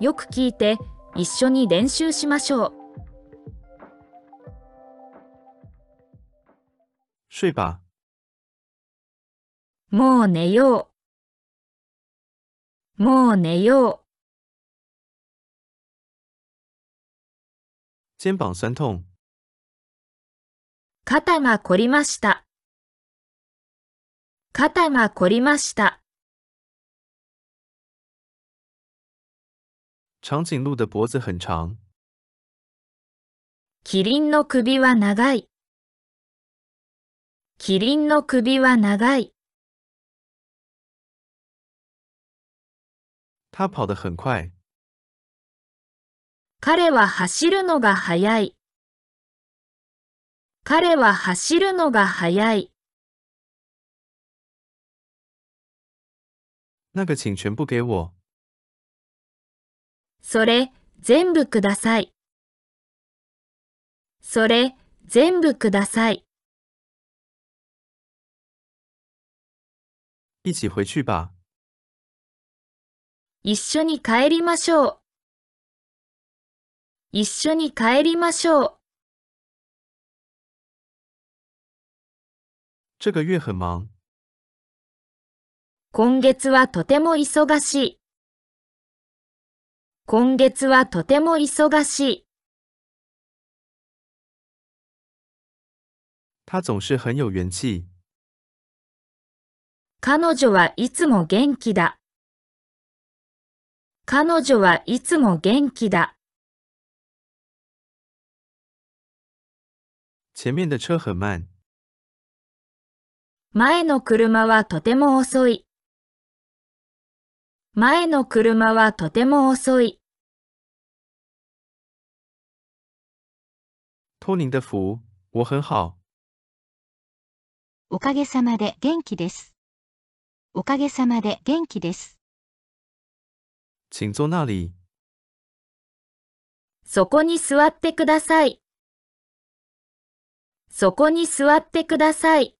よく聞いて一緒に練習しましょう。睡吧，もう寝よう。もう寝よ肩膀酸痛，う。肩が凝りました。肩が凝りました。长颈鹿的脖子很长，キリンの首は長い。キリンの首は長い。它跑得很快，彼は走るのが速い。彼は走るのが速い。那个请全部给我， それ、全部ください。それ、全部ください。一起回去吧，一緒に帰りましょう。一緒に帰りましょう。这个月很忙，今月はとても忙しい。今月はとても忙しい。他总是很有元气，彼女はいつも元気だ。彼女はいつも元気だ。前面的车很慢，前の車はとても遅い。前の車はとても遅い。托您的福，我很好，おかげさまで元気です。おかげさまで元気です。请坐那里，そこに座ってください。そこに座ってください。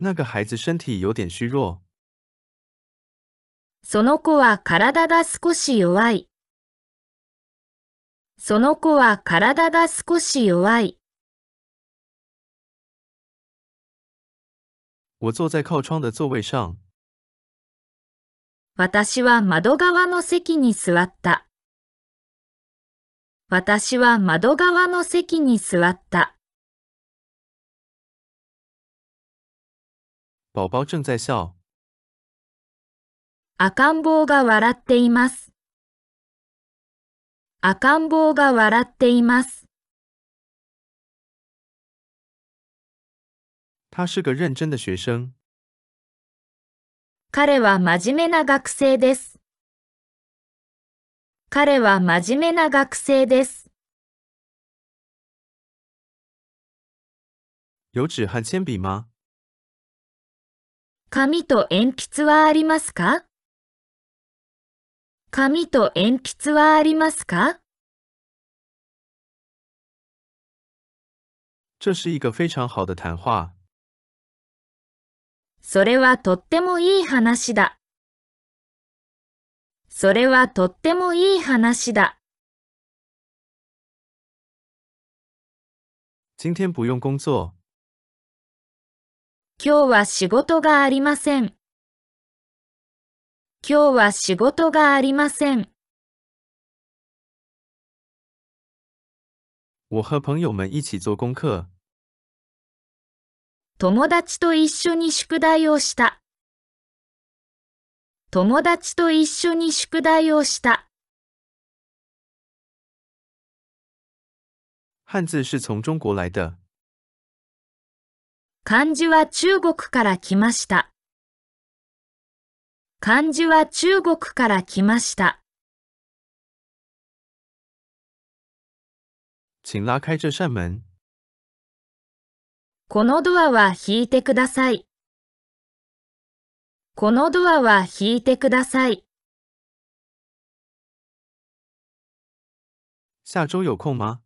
那个孩子身体有点虚弱，その子は体が少し弱い。その子は体が少し弱い。我坐在靠窗的座位上，私は窓側の席に座った。私は窓側の席に座った。宝宝正在笑，赤ん坊が笑っています。赤ん坊が笑っています。他是个认真的学生，彼は真面目な学生です。彼は真面目な学生です。有纸和铅笔吗？紙と鉛筆はありますか？紙と鉛筆はありますか？这是一个非常好的谈话。それはとってもいい話だ。それはとってもいい話だ。今日は仕事がありません。今日は仕事がありません。我和朋友们一起做功课。友達と一緒に宿題をした。友達と一緒に宿題をした。汉字是从中国来的，漢字は中国から来ました。漢字は中国から来ました。请拉开这扇门。このドアは引いてください。このドアは引いてください。下周有空吗？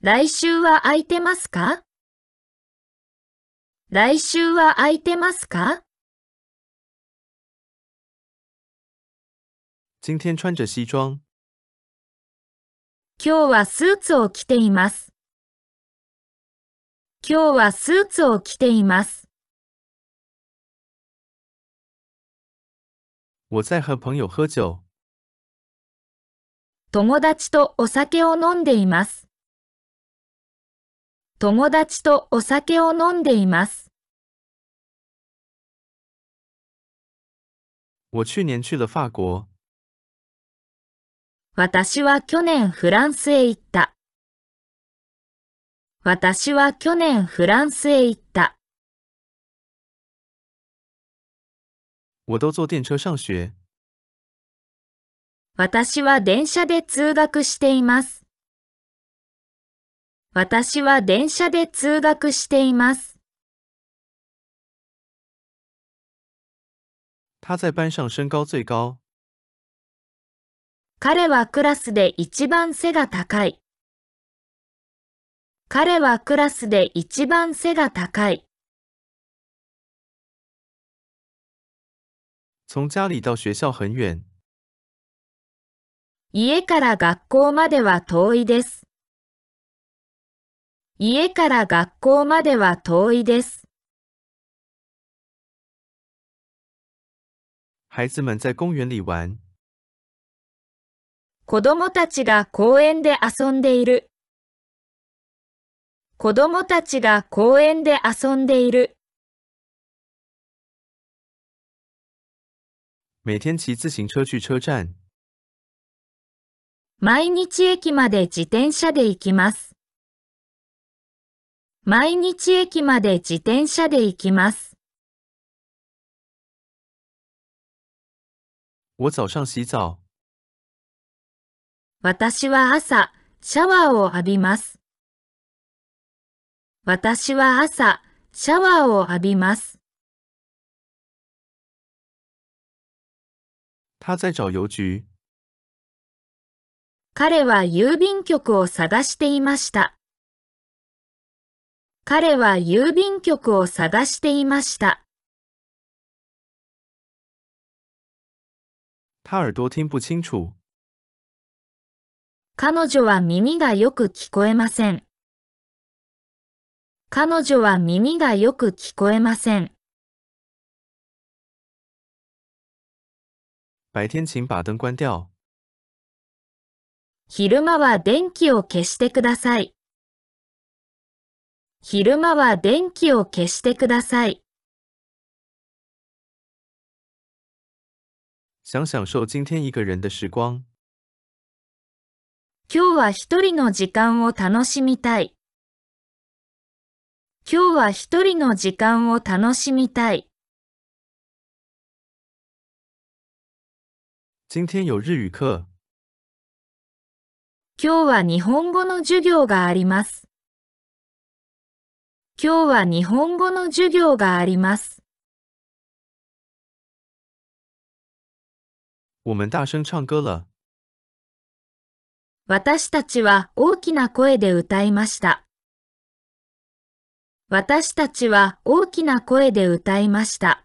来週は空いてますか？来週は空いてますか？今天穿着西装。今日はスーツを着ています。今日はスーツを着ています。我在和朋友喝酒。友達とお酒を飲んでいます。友達とお酒を飲んでいます。我去年去了法国。 私は去年フランスへ行った。私は去年フランスへ行った。我都坐电车上学。私は電車で通学しています。私は電車で通学しています。他在班上身高最高。彼はクラスで一番背が高い。彼はクラスで一番背が高い。从家里到学校很远。家から学校までは遠いです。家から学校までは遠いです。孩子们在公园里玩。子供たちが公園で遊んでいる。子供たちが公園で遊んでいる。每天骑自行车去车站。毎日駅まで自転車で行きます。毎日駅まで自転車で行きます。我早上洗澡。私は朝、シャワーを浴びます。私は朝、シャワーを浴びます。彼は郵便局を探していました。彼は郵便局を探していました。他耳朵听不清楚。彼女は耳がよく聞こえません。彼女は耳がよく聞こえません。白天请把灯关掉。昼間は電気を消してください。昼間は電気を消してください。想享受今天一个人的时光。今日は一人の時間を楽しみたい。今日は一人の時間を楽しみたい。今天有日语课。今日は日本語の授業があります。今日は日本語の授業があります。我们大声唱歌了。私たちは大きな声で歌いました。私たちは大きな声で歌いました。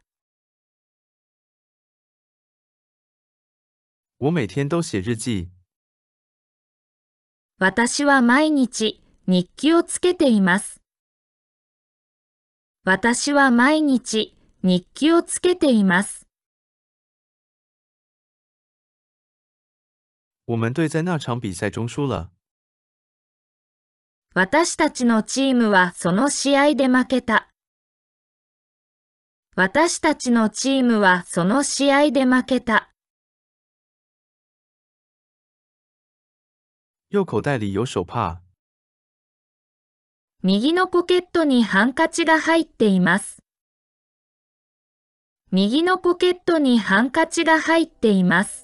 我每天都写日记。私は毎日日記をつけています。私は毎日日記をつけています。我们队在那场比赛中输了。私たちのチームはその試合で負けた。私たちのチームはその試合で負けた。右口袋里有手帕。右のポケットにハンカチが入っています。右のポケットにハンカチが入っています。